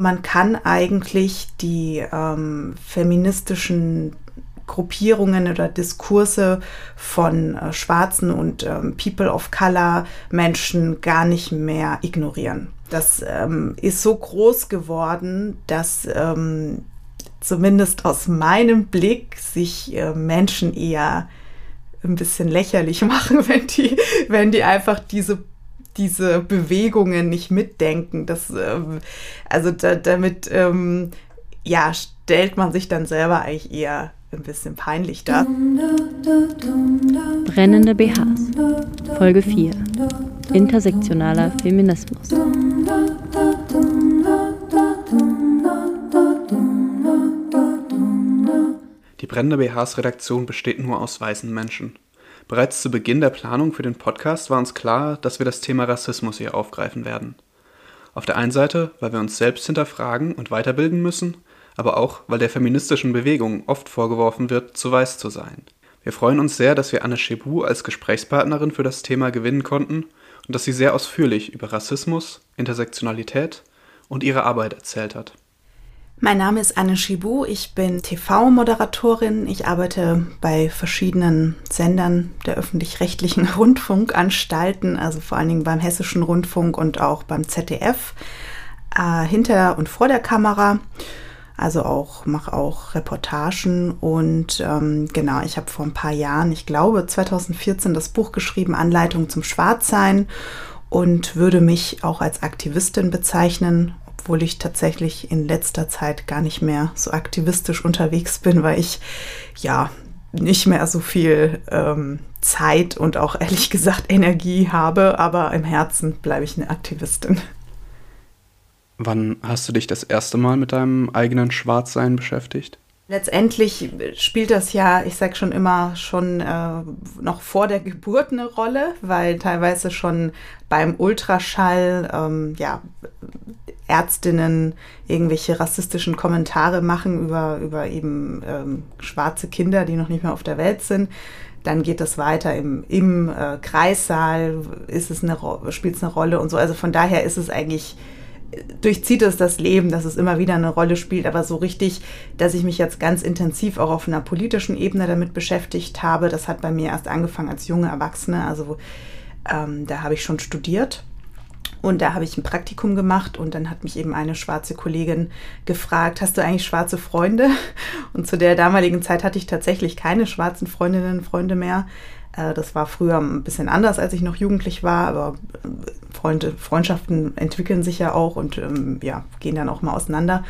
Man kann eigentlich die ähm, feministischen Gruppierungen oder Diskurse von äh, schwarzen und ähm, People of Color Menschen gar nicht mehr ignorieren. Das ähm, ist so groß geworden, dass ähm, zumindest aus meinem Blick sich äh, Menschen eher ein bisschen lächerlich machen, wenn die, wenn die einfach diese diese Bewegungen nicht mitdenken. Das, ähm, also da, damit ähm, ja, stellt man sich dann selber eigentlich eher ein bisschen peinlich dar. Brennende BHs. Folge 4. Intersektionaler Feminismus. Die Brennende BHs Redaktion besteht nur aus weißen Menschen. Bereits zu Beginn der Planung für den Podcast war uns klar, dass wir das Thema Rassismus hier aufgreifen werden. Auf der einen Seite, weil wir uns selbst hinterfragen und weiterbilden müssen – aber auch, weil der feministischen Bewegung oft vorgeworfen wird, zu weiß zu sein. Wir freuen uns sehr, dass wir Anne Chebu als Gesprächspartnerin für das Thema gewinnen konnten und dass sie sehr ausführlich über Rassismus, Intersektionalität und ihre Arbeit erzählt hat. Mein Name ist Anne Schibu, ich bin TV-Moderatorin. Ich arbeite bei verschiedenen Sendern der öffentlich-rechtlichen Rundfunkanstalten, also vor allen Dingen beim Hessischen Rundfunk und auch beim ZDF, äh, hinter und vor der Kamera also auch mache auch Reportagen und ähm, genau, ich habe vor ein paar Jahren, ich glaube 2014, das Buch geschrieben, Anleitung zum Schwarzsein und würde mich auch als Aktivistin bezeichnen, obwohl ich tatsächlich in letzter Zeit gar nicht mehr so aktivistisch unterwegs bin, weil ich ja nicht mehr so viel ähm, Zeit und auch ehrlich gesagt Energie habe, aber im Herzen bleibe ich eine Aktivistin. Wann hast du dich das erste Mal mit deinem eigenen Schwarzsein beschäftigt? Letztendlich spielt das ja, ich sag schon immer, schon äh, noch vor der Geburt eine Rolle, weil teilweise schon beim Ultraschall ähm, ja, Ärztinnen irgendwelche rassistischen Kommentare machen über, über eben ähm, schwarze Kinder, die noch nicht mehr auf der Welt sind. Dann geht es weiter im, im äh, Kreissaal, ist es eine, spielt es eine Rolle und so. Also von daher ist es eigentlich durchzieht es das Leben, dass es immer wieder eine Rolle spielt, aber so richtig, dass ich mich jetzt ganz intensiv auch auf einer politischen Ebene damit beschäftigt habe, das hat bei mir erst angefangen als junge Erwachsene, also ähm, da habe ich schon studiert und da habe ich ein Praktikum gemacht und dann hat mich eben eine schwarze Kollegin gefragt, hast du eigentlich schwarze Freunde? Und zu der damaligen Zeit hatte ich tatsächlich keine schwarzen Freundinnen und Freunde mehr. Äh, das war früher ein bisschen anders, als ich noch jugendlich war, aber äh, Freunde, Freundschaften entwickeln sich ja auch und ähm, ja, gehen dann auch mal auseinander.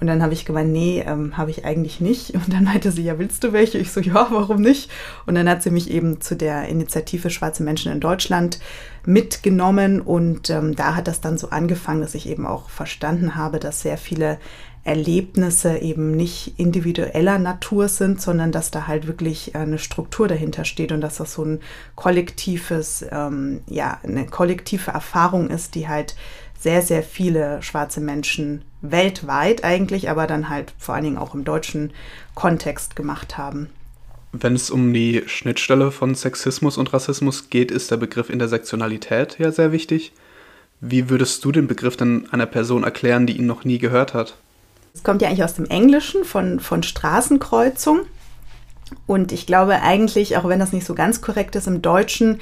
Und dann habe ich gemeint, nee, ähm, habe ich eigentlich nicht. Und dann meinte sie, ja, willst du welche? Ich so, ja, warum nicht? Und dann hat sie mich eben zu der Initiative Schwarze Menschen in Deutschland mitgenommen. Und ähm, da hat das dann so angefangen, dass ich eben auch verstanden habe, dass sehr viele Erlebnisse eben nicht individueller Natur sind, sondern dass da halt wirklich eine Struktur dahinter steht und dass das so ein kollektives, ähm, ja, eine kollektive Erfahrung ist, die halt sehr, sehr viele schwarze Menschen weltweit eigentlich, aber dann halt vor allen Dingen auch im deutschen Kontext gemacht haben. Wenn es um die Schnittstelle von Sexismus und Rassismus geht, ist der Begriff Intersektionalität ja sehr wichtig. Wie würdest du den Begriff denn einer Person erklären, die ihn noch nie gehört hat? Es kommt ja eigentlich aus dem Englischen von, von Straßenkreuzung. Und ich glaube eigentlich, auch wenn das nicht so ganz korrekt ist, im Deutschen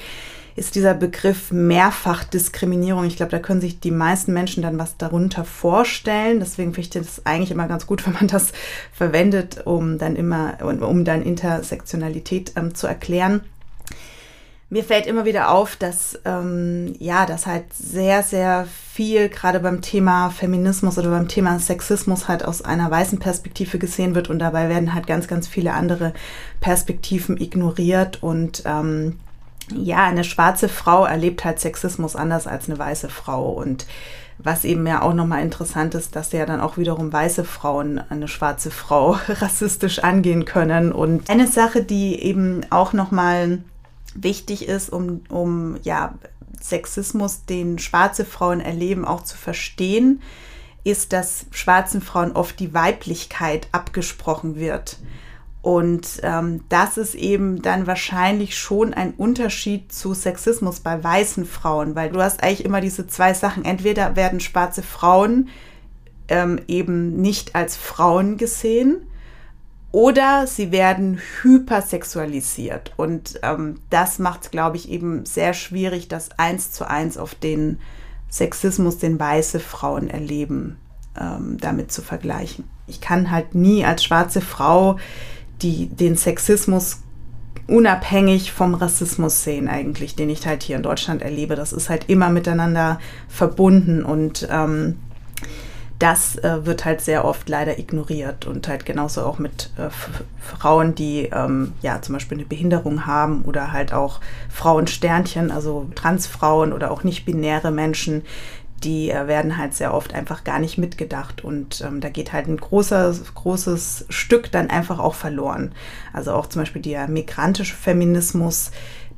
ist dieser Begriff Mehrfachdiskriminierung. Ich glaube, da können sich die meisten Menschen dann was darunter vorstellen. Deswegen finde ich das eigentlich immer ganz gut, wenn man das verwendet, um dann immer, um dann Intersektionalität ähm, zu erklären mir fällt immer wieder auf, dass ähm, ja, dass halt sehr, sehr viel gerade beim Thema Feminismus oder beim Thema Sexismus halt aus einer weißen Perspektive gesehen wird und dabei werden halt ganz, ganz viele andere Perspektiven ignoriert und ähm, ja, eine schwarze Frau erlebt halt Sexismus anders als eine weiße Frau und was eben ja auch nochmal interessant ist, dass ja dann auch wiederum weiße Frauen eine schwarze Frau rassistisch angehen können. Und eine Sache, die eben auch nochmal wichtig ist, um, um ja, Sexismus, den schwarze Frauen erleben, auch zu verstehen, ist, dass schwarzen Frauen oft die Weiblichkeit abgesprochen wird. Und ähm, das ist eben dann wahrscheinlich schon ein Unterschied zu Sexismus bei weißen Frauen, weil du hast eigentlich immer diese zwei Sachen. Entweder werden schwarze Frauen ähm, eben nicht als Frauen gesehen oder sie werden hypersexualisiert. Und ähm, das macht es, glaube ich, eben sehr schwierig, das eins zu eins auf den Sexismus, den weiße Frauen erleben, ähm, damit zu vergleichen. Ich kann halt nie als schwarze Frau die, den Sexismus unabhängig vom Rassismus sehen eigentlich, den ich halt hier in Deutschland erlebe. Das ist halt immer miteinander verbunden und ähm, das äh, wird halt sehr oft leider ignoriert und halt genauso auch mit äh, Frauen, die ähm, ja zum Beispiel eine Behinderung haben oder halt auch Frauensternchen, also Transfrauen oder auch nicht-binäre Menschen, die äh, werden halt sehr oft einfach gar nicht mitgedacht und ähm, da geht halt ein großer, großes Stück dann einfach auch verloren. Also auch zum Beispiel der migrantische Feminismus,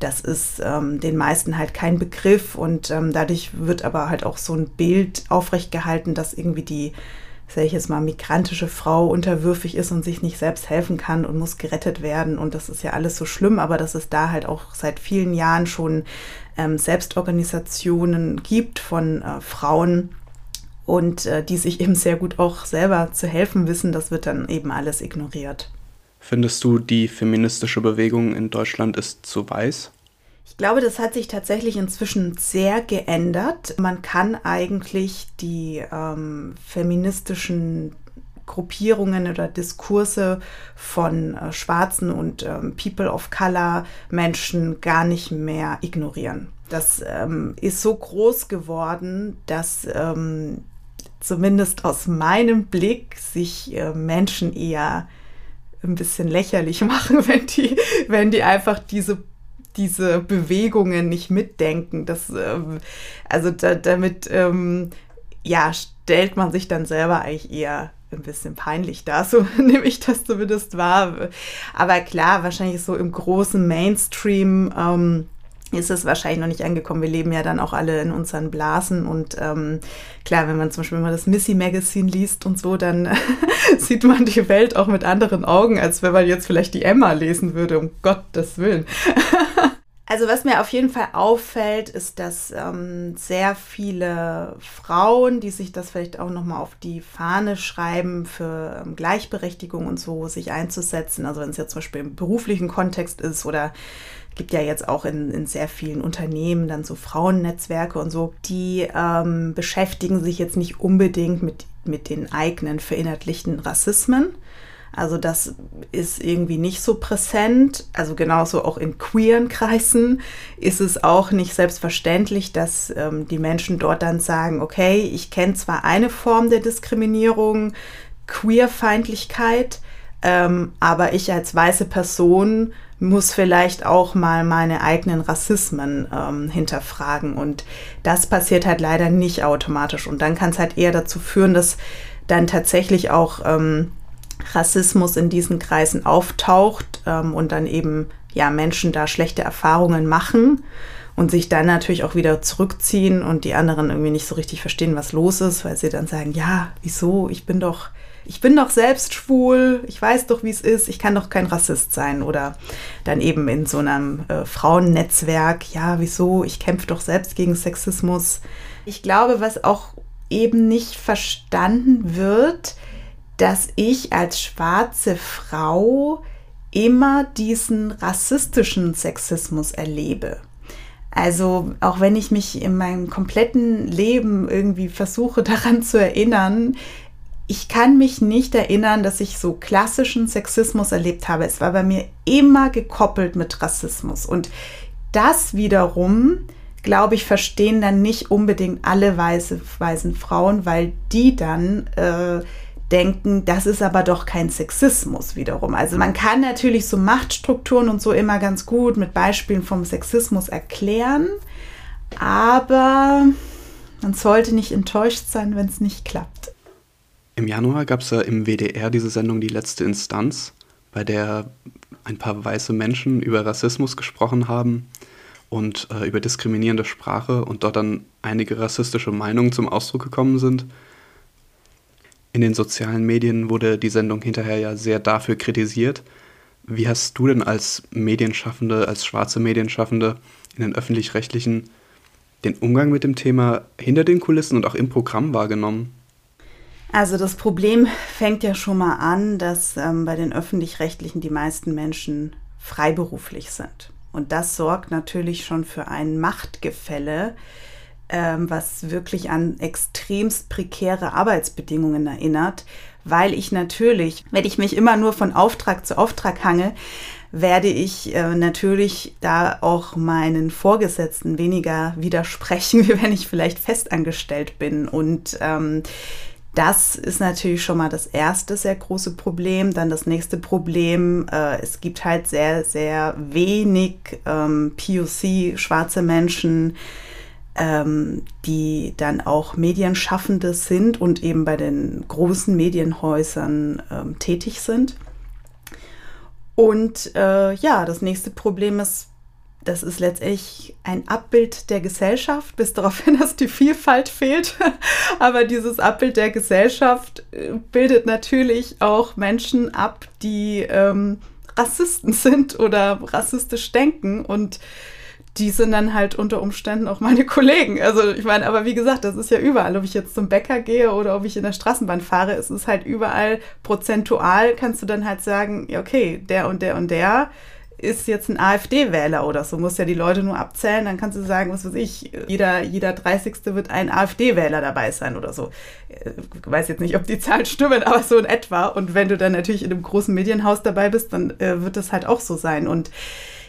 das ist ähm, den meisten halt kein Begriff und ähm, dadurch wird aber halt auch so ein Bild aufrechtgehalten, dass irgendwie die, sage ich jetzt mal, migrantische Frau unterwürfig ist und sich nicht selbst helfen kann und muss gerettet werden. Und das ist ja alles so schlimm, aber dass es da halt auch seit vielen Jahren schon ähm, Selbstorganisationen gibt von äh, Frauen, und äh, die sich eben sehr gut auch selber zu helfen wissen, das wird dann eben alles ignoriert. Findest du, die feministische Bewegung in Deutschland ist zu weiß? Ich glaube, das hat sich tatsächlich inzwischen sehr geändert. Man kann eigentlich die ähm, feministischen Gruppierungen oder Diskurse von äh, schwarzen und ähm, People of Color Menschen gar nicht mehr ignorieren. Das ähm, ist so groß geworden, dass ähm, zumindest aus meinem Blick sich äh, Menschen eher ein bisschen lächerlich machen, wenn die, wenn die einfach diese diese Bewegungen nicht mitdenken. Das, ähm, also da, damit ähm, ja, stellt man sich dann selber eigentlich eher ein bisschen peinlich da, so nehme ich das zumindest wahr. Aber klar, wahrscheinlich so im großen Mainstream ähm, ist es wahrscheinlich noch nicht angekommen. Wir leben ja dann auch alle in unseren Blasen und ähm, klar, wenn man zum Beispiel mal das Missy Magazine liest und so, dann sieht man die Welt auch mit anderen Augen, als wenn man jetzt vielleicht die Emma lesen würde, um Gottes Willen. Also was mir auf jeden Fall auffällt, ist, dass ähm, sehr viele Frauen, die sich das vielleicht auch nochmal auf die Fahne schreiben, für ähm, Gleichberechtigung und so sich einzusetzen, also wenn es jetzt zum Beispiel im beruflichen Kontext ist oder gibt ja jetzt auch in, in sehr vielen Unternehmen dann so Frauennetzwerke und so, die ähm, beschäftigen sich jetzt nicht unbedingt mit, mit den eigenen verinnerlichten Rassismen. Also das ist irgendwie nicht so präsent. Also genauso auch in queeren Kreisen ist es auch nicht selbstverständlich, dass ähm, die Menschen dort dann sagen, okay, ich kenne zwar eine Form der Diskriminierung, Queerfeindlichkeit, ähm, aber ich als weiße Person muss vielleicht auch mal meine eigenen Rassismen ähm, hinterfragen. Und das passiert halt leider nicht automatisch. Und dann kann es halt eher dazu führen, dass dann tatsächlich auch ähm, Rassismus in diesen Kreisen auftaucht ähm, und dann eben ja Menschen da schlechte Erfahrungen machen und sich dann natürlich auch wieder zurückziehen und die anderen irgendwie nicht so richtig verstehen, was los ist, weil sie dann sagen, ja, wieso, ich bin doch ich bin doch selbst schwul, ich weiß doch, wie es ist, ich kann doch kein Rassist sein. Oder dann eben in so einem äh, Frauennetzwerk, ja, wieso, ich kämpfe doch selbst gegen Sexismus. Ich glaube, was auch eben nicht verstanden wird, dass ich als schwarze Frau immer diesen rassistischen Sexismus erlebe. Also auch wenn ich mich in meinem kompletten Leben irgendwie versuche daran zu erinnern, ich kann mich nicht erinnern, dass ich so klassischen Sexismus erlebt habe. Es war bei mir immer gekoppelt mit Rassismus. Und das wiederum, glaube ich, verstehen dann nicht unbedingt alle weiße, weißen Frauen, weil die dann äh, denken, das ist aber doch kein Sexismus wiederum. Also man kann natürlich so Machtstrukturen und so immer ganz gut mit Beispielen vom Sexismus erklären, aber man sollte nicht enttäuscht sein, wenn es nicht klappt. Im Januar gab es ja im WDR diese Sendung Die letzte Instanz, bei der ein paar weiße Menschen über Rassismus gesprochen haben und äh, über diskriminierende Sprache und dort dann einige rassistische Meinungen zum Ausdruck gekommen sind. In den sozialen Medien wurde die Sendung hinterher ja sehr dafür kritisiert. Wie hast du denn als Medienschaffende, als schwarze Medienschaffende in den öffentlich-rechtlichen den Umgang mit dem Thema hinter den Kulissen und auch im Programm wahrgenommen? Also das Problem fängt ja schon mal an, dass ähm, bei den öffentlich-rechtlichen die meisten Menschen freiberuflich sind. Und das sorgt natürlich schon für ein Machtgefälle, ähm, was wirklich an extremst prekäre Arbeitsbedingungen erinnert, weil ich natürlich, wenn ich mich immer nur von Auftrag zu Auftrag hange, werde ich äh, natürlich da auch meinen Vorgesetzten weniger widersprechen, wie wenn ich vielleicht festangestellt bin. Und ähm, das ist natürlich schon mal das erste sehr große Problem. Dann das nächste Problem, äh, es gibt halt sehr, sehr wenig ähm, POC, schwarze Menschen, ähm, die dann auch Medienschaffende sind und eben bei den großen Medienhäusern ähm, tätig sind. Und äh, ja, das nächste Problem ist, das ist letztendlich ein Abbild der Gesellschaft, bis darauf hin, dass die Vielfalt fehlt. Aber dieses Abbild der Gesellschaft äh, bildet natürlich auch Menschen ab, die ähm, Rassisten sind oder rassistisch denken. Und die sind dann halt unter Umständen auch meine Kollegen. Also ich meine, aber wie gesagt, das ist ja überall. Ob ich jetzt zum Bäcker gehe oder ob ich in der Straßenbahn fahre, es ist halt überall prozentual, kannst du dann halt sagen, okay, der und der und der ist jetzt ein AfD-Wähler oder so, muss ja die Leute nur abzählen, dann kannst du sagen, was weiß ich, jeder, jeder 30. wird ein AfD-Wähler dabei sein oder so. Ich äh, weiß jetzt nicht, ob die Zahlen stimmen, aber so in etwa. Und wenn du dann natürlich in einem großen Medienhaus dabei bist, dann äh, wird das halt auch so sein. Und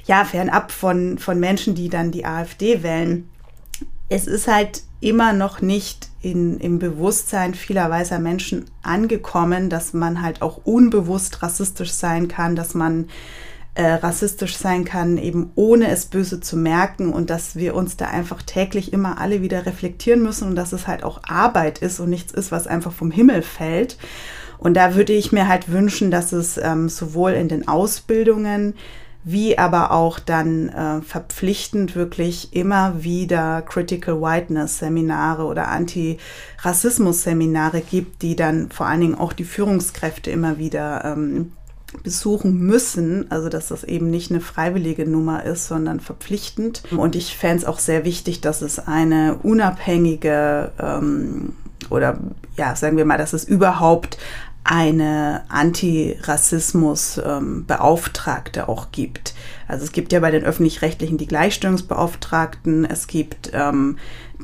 ja, fernab von, von Menschen, die dann die AfD wählen, es ist halt immer noch nicht in, im Bewusstsein vieler weißer Menschen angekommen, dass man halt auch unbewusst rassistisch sein kann, dass man äh, rassistisch sein kann, eben ohne es böse zu merken und dass wir uns da einfach täglich immer alle wieder reflektieren müssen und dass es halt auch Arbeit ist und nichts ist, was einfach vom Himmel fällt. Und da würde ich mir halt wünschen, dass es ähm, sowohl in den Ausbildungen wie aber auch dann äh, verpflichtend wirklich immer wieder Critical Whiteness Seminare oder Anti-Rassismus Seminare gibt, die dann vor allen Dingen auch die Führungskräfte immer wieder ähm, besuchen müssen, also dass das eben nicht eine freiwillige Nummer ist, sondern verpflichtend. Und ich fände es auch sehr wichtig, dass es eine unabhängige ähm, oder ja, sagen wir mal, dass es überhaupt eine Antirassismus-Beauftragte ähm, auch gibt. Also es gibt ja bei den öffentlich-rechtlichen die Gleichstellungsbeauftragten, es gibt ähm,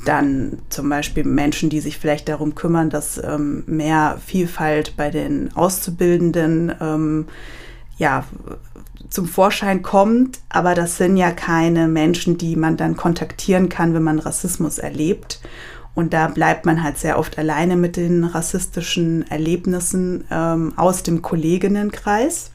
dann zum Beispiel Menschen, die sich vielleicht darum kümmern, dass ähm, mehr Vielfalt bei den Auszubildenden ähm, ja, zum Vorschein kommt, aber das sind ja keine Menschen, die man dann kontaktieren kann, wenn man Rassismus erlebt. Und da bleibt man halt sehr oft alleine mit den rassistischen Erlebnissen ähm, aus dem Kolleginnenkreis.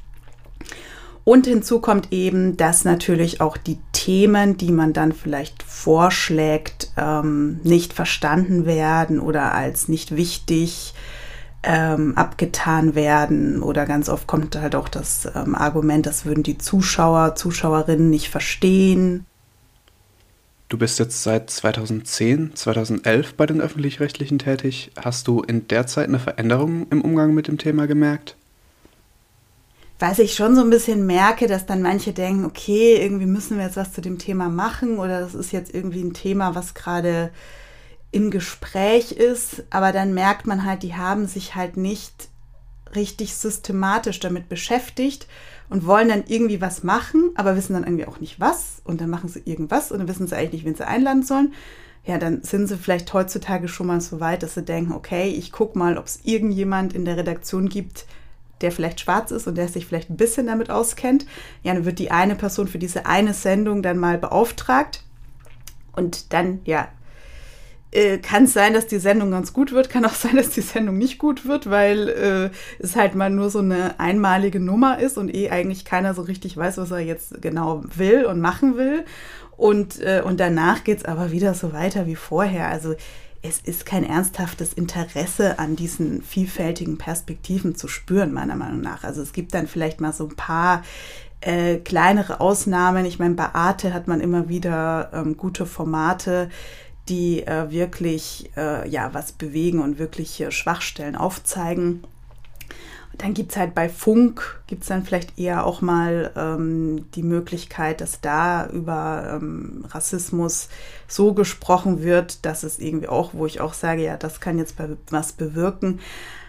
Und hinzu kommt eben, dass natürlich auch die Themen, die man dann vielleicht vorschlägt, ähm, nicht verstanden werden oder als nicht wichtig ähm, abgetan werden. Oder ganz oft kommt halt auch das ähm, Argument, das würden die Zuschauer, Zuschauerinnen nicht verstehen. Du bist jetzt seit 2010, 2011 bei den öffentlich-rechtlichen tätig. Hast du in der Zeit eine Veränderung im Umgang mit dem Thema gemerkt? Was ich schon so ein bisschen merke, dass dann manche denken, okay, irgendwie müssen wir jetzt was zu dem Thema machen oder das ist jetzt irgendwie ein Thema, was gerade im Gespräch ist, aber dann merkt man halt, die haben sich halt nicht richtig systematisch damit beschäftigt und wollen dann irgendwie was machen, aber wissen dann irgendwie auch nicht was. Und dann machen sie irgendwas und dann wissen sie eigentlich nicht, wen sie einladen sollen. Ja, dann sind sie vielleicht heutzutage schon mal so weit, dass sie denken, okay, ich gucke mal, ob es irgendjemand in der Redaktion gibt, der vielleicht schwarz ist und der sich vielleicht ein bisschen damit auskennt. Ja, dann wird die eine Person für diese eine Sendung dann mal beauftragt. Und dann, ja, äh, kann es sein, dass die Sendung ganz gut wird, kann auch sein, dass die Sendung nicht gut wird, weil äh, es halt mal nur so eine einmalige Nummer ist und eh eigentlich keiner so richtig weiß, was er jetzt genau will und machen will. Und, äh, und danach geht es aber wieder so weiter wie vorher. Also es ist kein ernsthaftes Interesse an diesen vielfältigen Perspektiven zu spüren, meiner Meinung nach. Also es gibt dann vielleicht mal so ein paar äh, kleinere Ausnahmen. Ich meine, bei Arte hat man immer wieder ähm, gute Formate, die äh, wirklich äh, ja was bewegen und wirklich Schwachstellen aufzeigen. dann gibt es halt bei Funk, gibt es dann vielleicht eher auch mal ähm, die Möglichkeit, dass da über ähm, Rassismus so gesprochen wird, dass es irgendwie auch, wo ich auch sage, ja, das kann jetzt was bewirken.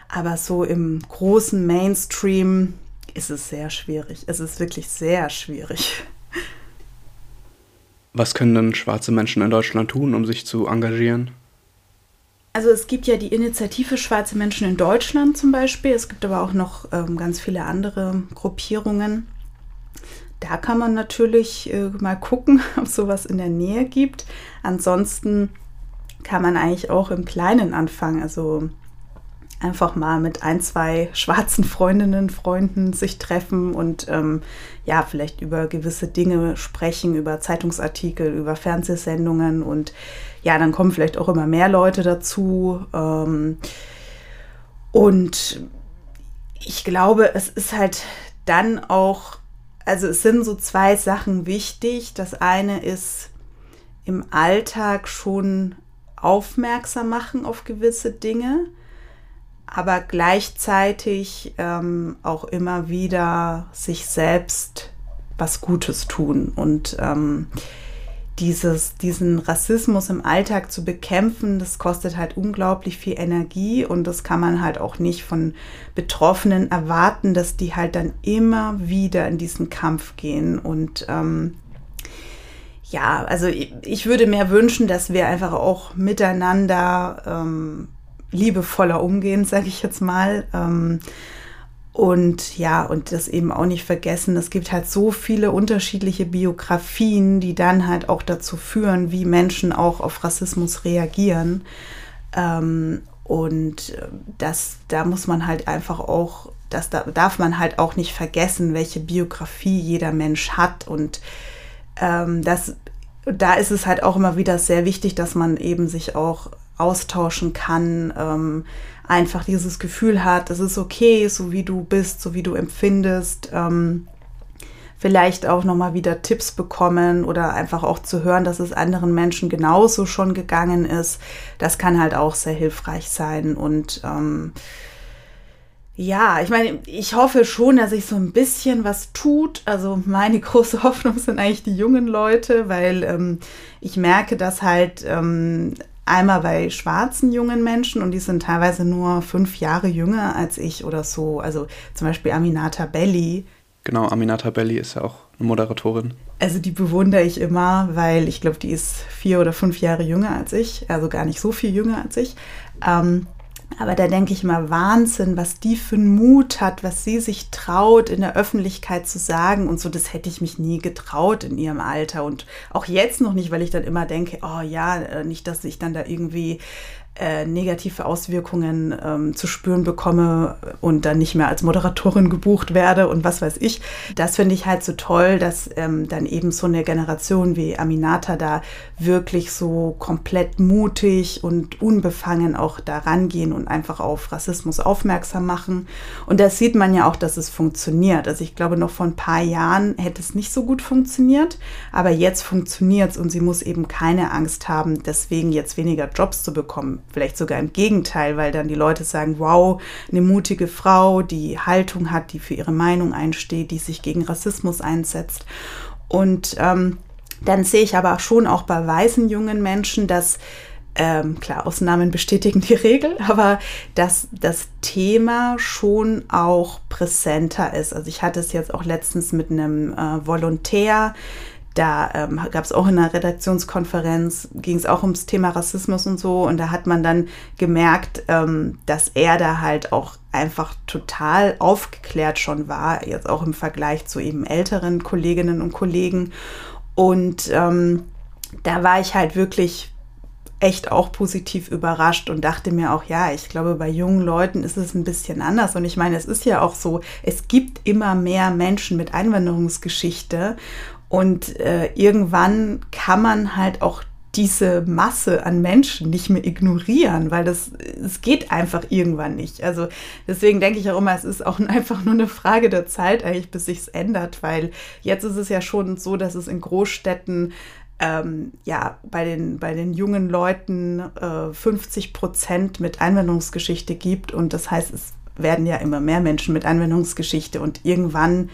Aber so im großen Mainstream ist es sehr schwierig. Es ist wirklich sehr schwierig. Was können denn schwarze Menschen in Deutschland tun, um sich zu engagieren? Also es gibt ja die Initiative Schwarze Menschen in Deutschland zum Beispiel. Es gibt aber auch noch ähm, ganz viele andere Gruppierungen. Da kann man natürlich äh, mal gucken, ob es sowas in der Nähe gibt. Ansonsten kann man eigentlich auch im Kleinen anfangen. Also einfach mal mit ein, zwei schwarzen Freundinnen, Freunden sich treffen und ähm, ja, vielleicht über gewisse Dinge sprechen, über Zeitungsartikel, über Fernsehsendungen und ja, dann kommen vielleicht auch immer mehr Leute dazu. Ähm, und ich glaube, es ist halt dann auch, also es sind so zwei Sachen wichtig. Das eine ist im Alltag schon aufmerksam machen auf gewisse Dinge aber gleichzeitig ähm, auch immer wieder sich selbst was Gutes tun und ähm, dieses, diesen Rassismus im Alltag zu bekämpfen, das kostet halt unglaublich viel Energie und das kann man halt auch nicht von Betroffenen erwarten, dass die halt dann immer wieder in diesen Kampf gehen und ähm, ja, also ich, ich, würde mir wünschen, dass wir einfach auch miteinander ähm, liebevoller umgehen, sage ich jetzt mal. Ähm, und ja, und das eben auch nicht vergessen, es gibt halt so viele unterschiedliche Biografien, die dann halt auch dazu führen, wie Menschen auch auf Rassismus reagieren. Ähm, und das, da muss man halt einfach auch, das da darf man halt auch nicht vergessen, welche Biografie jeder Mensch hat. Und ähm, das, da ist es halt auch immer wieder sehr wichtig, dass man eben sich auch austauschen kann, ähm, einfach dieses Gefühl hat, es ist okay, so wie du bist, so wie du empfindest. Ähm, vielleicht auch nochmal wieder Tipps bekommen oder einfach auch zu hören, dass es anderen Menschen genauso schon gegangen ist. Das kann halt auch sehr hilfreich sein. Und ähm, ja, ich meine, ich hoffe schon, dass sich so ein bisschen was tut. Also meine große Hoffnung sind eigentlich die jungen Leute, weil ähm, ich merke, dass halt ähm, Einmal bei schwarzen jungen Menschen und die sind teilweise nur fünf Jahre jünger als ich oder so. Also zum Beispiel Aminata Belli. Genau, Aminata Belli ist ja auch eine Moderatorin. Also die bewundere ich immer, weil ich glaube, die ist vier oder fünf Jahre jünger als ich, also gar nicht so viel jünger als ich. Ähm, aber da denke ich mal, Wahnsinn, was die für einen Mut hat, was sie sich traut, in der Öffentlichkeit zu sagen. Und so, das hätte ich mich nie getraut in ihrem Alter. Und auch jetzt noch nicht, weil ich dann immer denke, oh ja, äh, nicht, dass ich dann da irgendwie äh, negative Auswirkungen ähm, zu spüren bekomme und dann nicht mehr als Moderatorin gebucht werde und was weiß ich. Das finde ich halt so toll, dass ähm, dann eben so eine Generation wie Aminata da wirklich so komplett mutig und unbefangen auch da rangehen und einfach auf Rassismus aufmerksam machen. Und da sieht man ja auch, dass es funktioniert. Also ich glaube, noch vor ein paar Jahren hätte es nicht so gut funktioniert, aber jetzt funktioniert es und sie muss eben keine Angst haben, deswegen jetzt weniger Jobs zu bekommen Vielleicht sogar im Gegenteil, weil dann die Leute sagen, wow, eine mutige Frau, die Haltung hat, die für ihre Meinung einsteht, die sich gegen Rassismus einsetzt. Und ähm, dann sehe ich aber schon auch bei weißen jungen Menschen, dass ähm, klar, Ausnahmen bestätigen die Regel, aber dass das Thema schon auch präsenter ist. Also ich hatte es jetzt auch letztens mit einem äh, Volontär, da ähm, gab es auch in einer Redaktionskonferenz, ging es auch ums Thema Rassismus und so. Und da hat man dann gemerkt, ähm, dass er da halt auch einfach total aufgeklärt schon war, jetzt auch im Vergleich zu eben älteren Kolleginnen und Kollegen. Und ähm, da war ich halt wirklich echt auch positiv überrascht und dachte mir auch, ja, ich glaube, bei jungen Leuten ist es ein bisschen anders. Und ich meine, es ist ja auch so, es gibt immer mehr Menschen mit Einwanderungsgeschichte und äh, irgendwann kann man halt auch diese Masse an Menschen nicht mehr ignorieren, weil das es geht einfach irgendwann nicht. Also deswegen denke ich auch immer, es ist auch einfach nur eine Frage der Zeit eigentlich, bis sich es ändert, weil jetzt ist es ja schon so, dass es in Großstädten ähm, ja bei den, bei den jungen Leuten äh, 50 Prozent mit Einwanderungsgeschichte gibt und das heißt, es werden ja immer mehr Menschen mit Anwendungsgeschichte und irgendwann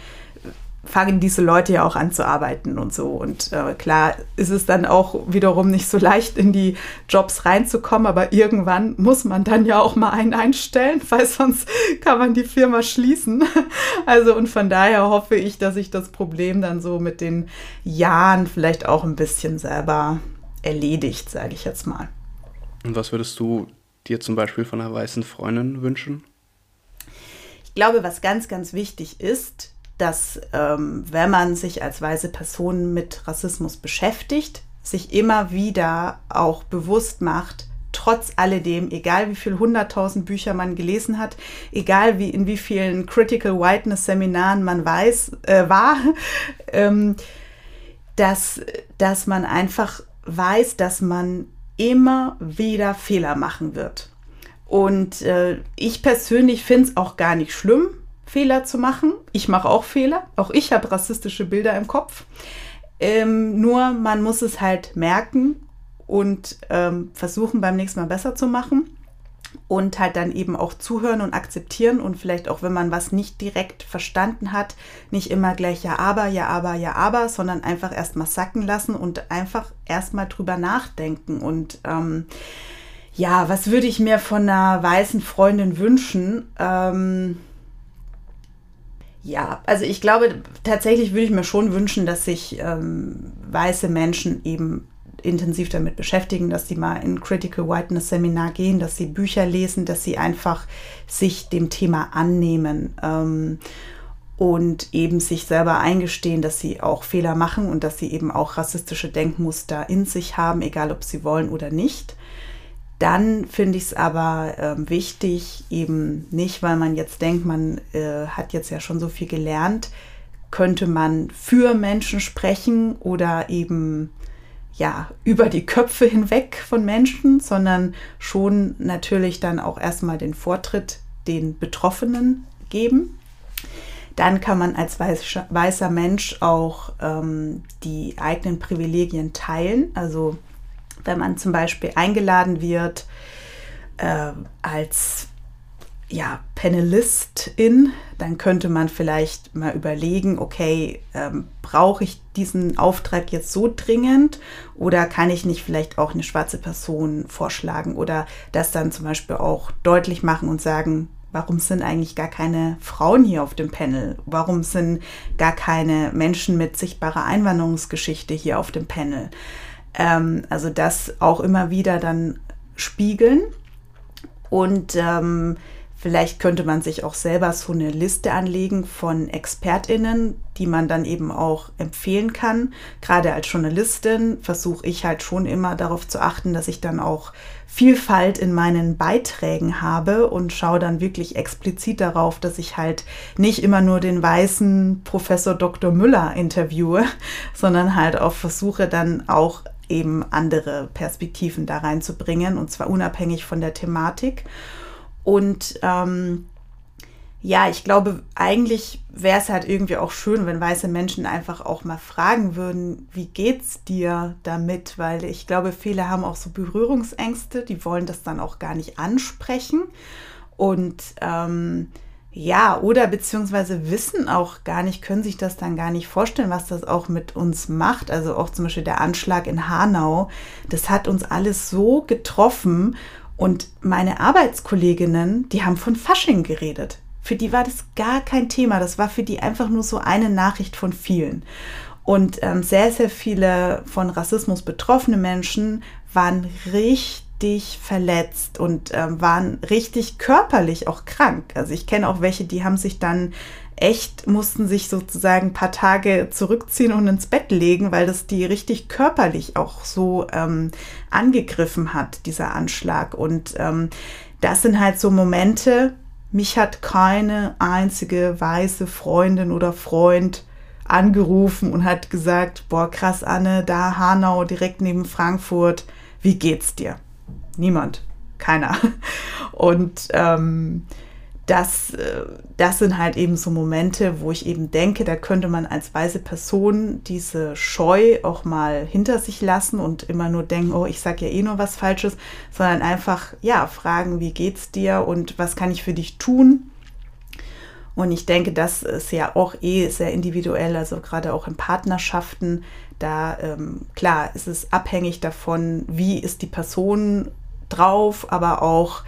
fangen diese Leute ja auch an zu arbeiten und so. Und äh, klar ist es dann auch wiederum nicht so leicht, in die Jobs reinzukommen, aber irgendwann muss man dann ja auch mal einen einstellen, weil sonst kann man die Firma schließen. Also und von daher hoffe ich, dass ich das Problem dann so mit den Jahren vielleicht auch ein bisschen selber erledigt, sage ich jetzt mal. Und was würdest du dir zum Beispiel von einer weißen Freundin wünschen? Ich glaube, was ganz, ganz wichtig ist, dass ähm, wenn man sich als weiße Person mit Rassismus beschäftigt, sich immer wieder auch bewusst macht, trotz alledem, egal wie viel hunderttausend Bücher man gelesen hat, egal wie in wie vielen Critical Whiteness Seminaren man weiß, äh, war, ähm, dass, dass man einfach weiß, dass man immer wieder Fehler machen wird. Und äh, ich persönlich finde es auch gar nicht schlimm, Fehler zu machen. Ich mache auch Fehler. Auch ich habe rassistische Bilder im Kopf. Ähm, nur man muss es halt merken und ähm, versuchen beim nächsten Mal besser zu machen und halt dann eben auch zuhören und akzeptieren und vielleicht auch, wenn man was nicht direkt verstanden hat, nicht immer gleich ja, aber, ja, aber, ja, aber, sondern einfach erstmal sacken lassen und einfach erstmal drüber nachdenken. Und ähm, ja, was würde ich mir von einer weißen Freundin wünschen? Ähm, ja, also ich glaube, tatsächlich würde ich mir schon wünschen, dass sich ähm, weiße Menschen eben intensiv damit beschäftigen, dass sie mal in Critical Whiteness Seminar gehen, dass sie Bücher lesen, dass sie einfach sich dem Thema annehmen ähm, und eben sich selber eingestehen, dass sie auch Fehler machen und dass sie eben auch rassistische Denkmuster in sich haben, egal ob sie wollen oder nicht. Dann finde ich es aber äh, wichtig, eben nicht, weil man jetzt denkt, man äh, hat jetzt ja schon so viel gelernt, könnte man für Menschen sprechen oder eben ja über die Köpfe hinweg von Menschen, sondern schon natürlich dann auch erstmal den Vortritt den Betroffenen geben. Dann kann man als weißer Mensch auch ähm, die eigenen Privilegien teilen, also wenn man zum Beispiel eingeladen wird äh, als ja, Panelistin, dann könnte man vielleicht mal überlegen, okay, ähm, brauche ich diesen Auftrag jetzt so dringend oder kann ich nicht vielleicht auch eine schwarze Person vorschlagen oder das dann zum Beispiel auch deutlich machen und sagen, warum sind eigentlich gar keine Frauen hier auf dem Panel? Warum sind gar keine Menschen mit sichtbarer Einwanderungsgeschichte hier auf dem Panel? Ähm, also das auch immer wieder dann spiegeln. Und ähm, vielleicht könnte man sich auch selber so eine Liste anlegen von ExpertInnen, die man dann eben auch empfehlen kann. Gerade als Journalistin versuche ich halt schon immer darauf zu achten, dass ich dann auch Vielfalt in meinen Beiträgen habe und schaue dann wirklich explizit darauf, dass ich halt nicht immer nur den weißen Professor Dr. Müller interviewe, sondern halt auch versuche dann auch eben andere Perspektiven da reinzubringen und zwar unabhängig von der Thematik. Und ähm, ja, ich glaube, eigentlich wäre es halt irgendwie auch schön, wenn weiße Menschen einfach auch mal fragen würden, wie geht's dir damit? Weil ich glaube, viele haben auch so Berührungsängste, die wollen das dann auch gar nicht ansprechen. Und ähm, ja, oder beziehungsweise wissen auch gar nicht, können sich das dann gar nicht vorstellen, was das auch mit uns macht. Also auch zum Beispiel der Anschlag in Hanau, das hat uns alles so getroffen. Und meine Arbeitskolleginnen, die haben von Fasching geredet. Für die war das gar kein Thema. Das war für die einfach nur so eine Nachricht von vielen. Und ähm, sehr, sehr viele von Rassismus betroffene Menschen waren richtig richtig verletzt und äh, waren richtig körperlich auch krank. Also ich kenne auch welche, die haben sich dann echt, mussten sich sozusagen ein paar Tage zurückziehen und ins Bett legen, weil das die richtig körperlich auch so ähm, angegriffen hat, dieser Anschlag. Und ähm, das sind halt so Momente, mich hat keine einzige weiße Freundin oder Freund angerufen und hat gesagt, boah, krass, Anne, da Hanau, direkt neben Frankfurt, wie geht's dir? Niemand. Keiner. Und ähm, das, äh, das sind halt eben so Momente, wo ich eben denke, da könnte man als weise Person diese Scheu auch mal hinter sich lassen und immer nur denken, oh, ich sage ja eh nur was Falsches, sondern einfach, ja, fragen, wie geht's dir und was kann ich für dich tun? Und ich denke, das ist ja auch eh sehr individuell, also gerade auch in Partnerschaften. Da, ähm, klar, ist es abhängig davon, wie ist die Person drauf, aber auch,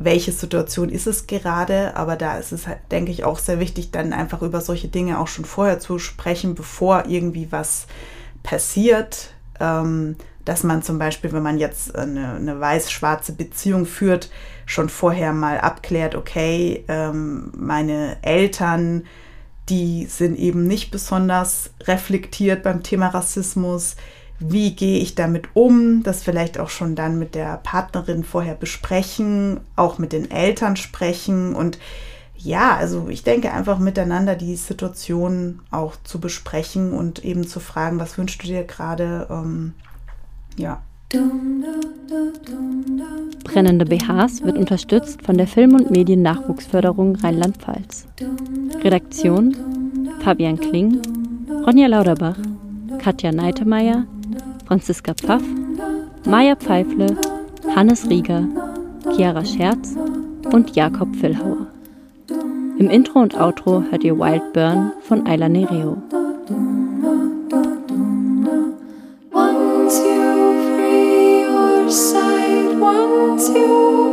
welche Situation ist es gerade, aber da ist es halt, denke ich, auch sehr wichtig, dann einfach über solche Dinge auch schon vorher zu sprechen, bevor irgendwie was passiert. Ähm, dass man zum Beispiel, wenn man jetzt eine, eine weiß-schwarze Beziehung führt, schon vorher mal abklärt, okay, ähm, meine Eltern, die sind eben nicht besonders reflektiert beim Thema Rassismus wie gehe ich damit um, das vielleicht auch schon dann mit der Partnerin vorher besprechen, auch mit den Eltern sprechen und ja, also ich denke einfach miteinander die Situation auch zu besprechen und eben zu fragen, was wünschst du dir gerade, ähm, ja. Brennende BHs wird unterstützt von der Film- und Mediennachwuchsförderung Rheinland-Pfalz. Redaktion Fabian Kling, Ronja Lauderbach, Katja Neitemeyer, Franziska Pfaff, Maja Pfeifle, Hannes Rieger, Chiara Scherz und Jakob Villhauer. Im Intro und Outro hört ihr Wild Burn von Ayla Nereo. Once you free your sight, once you